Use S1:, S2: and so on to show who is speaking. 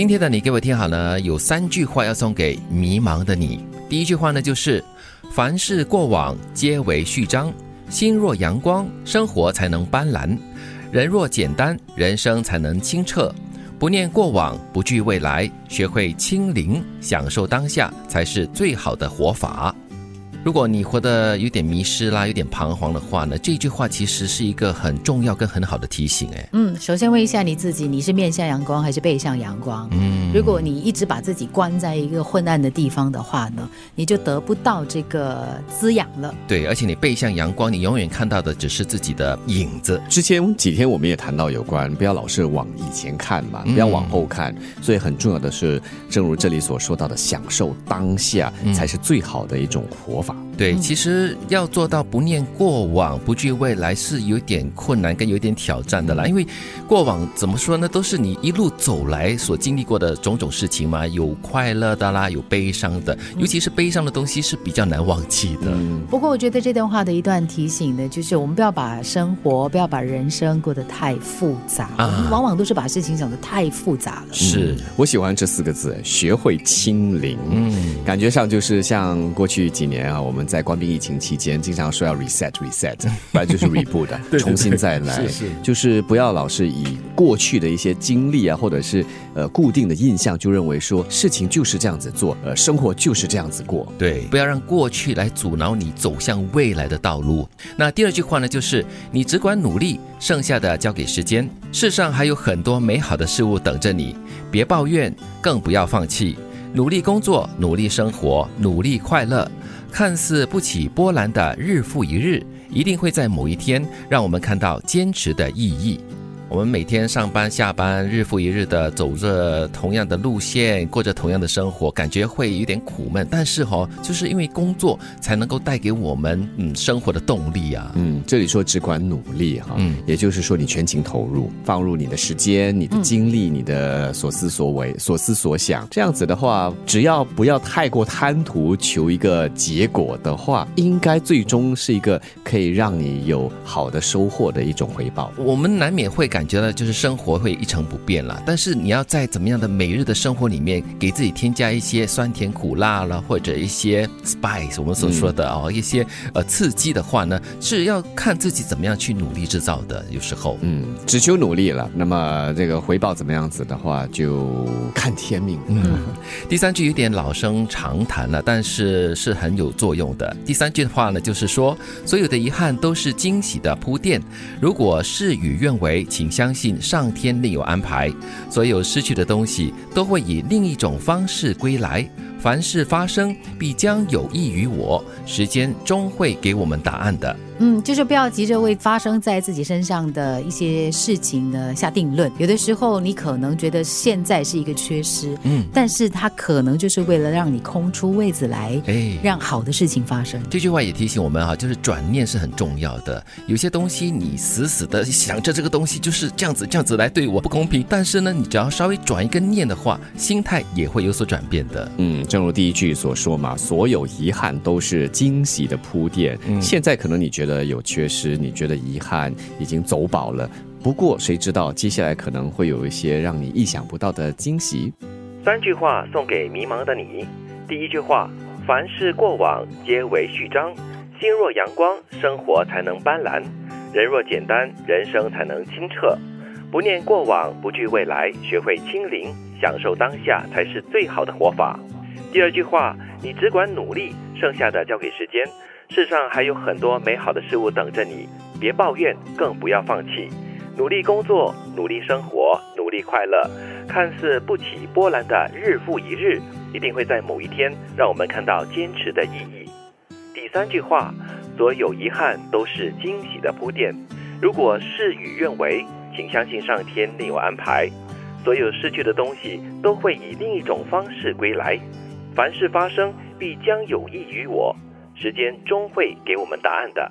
S1: 今天的你给我听好呢，有三句话要送给迷茫的你。第一句话呢，就是凡事过往皆为序章，心若阳光，生活才能斑斓；人若简单，人生才能清澈。不念过往，不惧未来，学会清零，享受当下，才是最好的活法。如果你活得有点迷失啦，有点彷徨的话呢，这句话其实是一个很重要跟很好的提醒。哎，
S2: 嗯，首先问一下你自己，你是面向阳光还是背向阳光？嗯，如果你一直把自己关在一个昏暗的地方的话呢，你就得不到这个滋养了。
S1: 对，而且你背向阳光，你永远看到的只是自己的影子。
S3: 之前几天我们也谈到有关，不要老是往以前看嘛，不要往后看。所以很重要的是，正如这里所说到的，享受当下才是最好的一种活法。
S1: 对，其实要做到不念过往、不惧未来，是有点困难跟有点挑战的啦。因为过往怎么说呢，都是你一路走来所经历过的种种事情嘛，有快乐的啦，有悲伤的，尤其是悲伤的东西是比较难忘记的。
S2: 不过我觉得这段话的一段提醒呢，就是我们不要把生活、不要把人生过得太复杂，我们往往都是把事情想得太复杂了。
S1: 是。
S3: 我喜欢这四个字，学会清零。嗯，感觉上就是像过去几年啊，我们。在关闭疫情期间，经常说要 reset reset，不然就是 reboot，重新再来，
S1: 是是，
S3: 就是不要老是以过去的一些经历啊，或者是呃固定的印象，就认为说事情就是这样子做，呃，生活就是这样子过。
S1: 对，不要让过去来阻挠你走向未来的道路。那第二句话呢，就是你只管努力，剩下的交给时间。世上还有很多美好的事物等着你，别抱怨，更不要放弃，努力工作，努力生活，努力快乐。看似不起波澜的日复一日，一定会在某一天让我们看到坚持的意义。我们每天上班下班，日复一日的走着同样的路线，过着同样的生活，感觉会有点苦闷。但是哈，就是因为工作才能够带给我们嗯生活的动力啊。
S3: 嗯，这里说只管努力哈，嗯，也就是说你全情投入，放入你的时间、你的精力、你的所思所为、所思所想。这样子的话，只要不要太过贪图求一个结果的话，应该最终是一个可以让你有好的收获的一种回报。
S1: 我们难免会感。感觉呢，就是生活会一成不变了。但是你要在怎么样的每日的生活里面，给自己添加一些酸甜苦辣了，或者一些 spice，我们所说的哦，一些呃刺激的话呢，是要看自己怎么样去努力制造的。有时候，
S3: 嗯，只求努力了，那么这个回报怎么样子的话，就看天命。嗯，
S1: 第三句有点老生常谈了，但是是很有作用的。第三句的话呢，就是说，所有的遗憾都是惊喜的铺垫。如果事与愿违，请。相信上天另有安排，所有失去的东西都会以另一种方式归来。凡事发生，必将有益于我。时间终会给我们答案的。
S2: 嗯，就是不要急着为发生在自己身上的一些事情呢下定论。有的时候，你可能觉得现在是一个缺失，嗯，但是它可能就是为了让你空出位子来，哎，让好的事情发生。
S1: 这句话也提醒我们哈，就是转念是很重要的。有些东西你死死的想着这个东西就是这样子这样子来对我不公平，但是呢，你只要稍微转一个念的话，心态也会有所转变的。
S3: 嗯，正如第一句所说嘛，所有遗憾都是惊喜的铺垫。现在可能你觉得。的有缺失，你觉得遗憾已经走饱了。不过谁知道接下来可能会有一些让你意想不到的惊喜。
S4: 三句话送给迷茫的你：第一句话，凡事过往皆为序章，心若阳光，生活才能斑斓；人若简单，人生才能清澈。不念过往，不惧未来，学会清零，享受当下才是最好的活法。第二句话，你只管努力，剩下的交给时间。世上还有很多美好的事物等着你，别抱怨，更不要放弃，努力工作，努力生活，努力快乐。看似不起波澜的日复一日，一定会在某一天让我们看到坚持的意义。第三句话，所有遗憾都是惊喜的铺垫。如果事与愿违，请相信上天另有安排。所有失去的东西都会以另一种方式归来。凡事发生，必将有益于我。时间终会给我们答案的。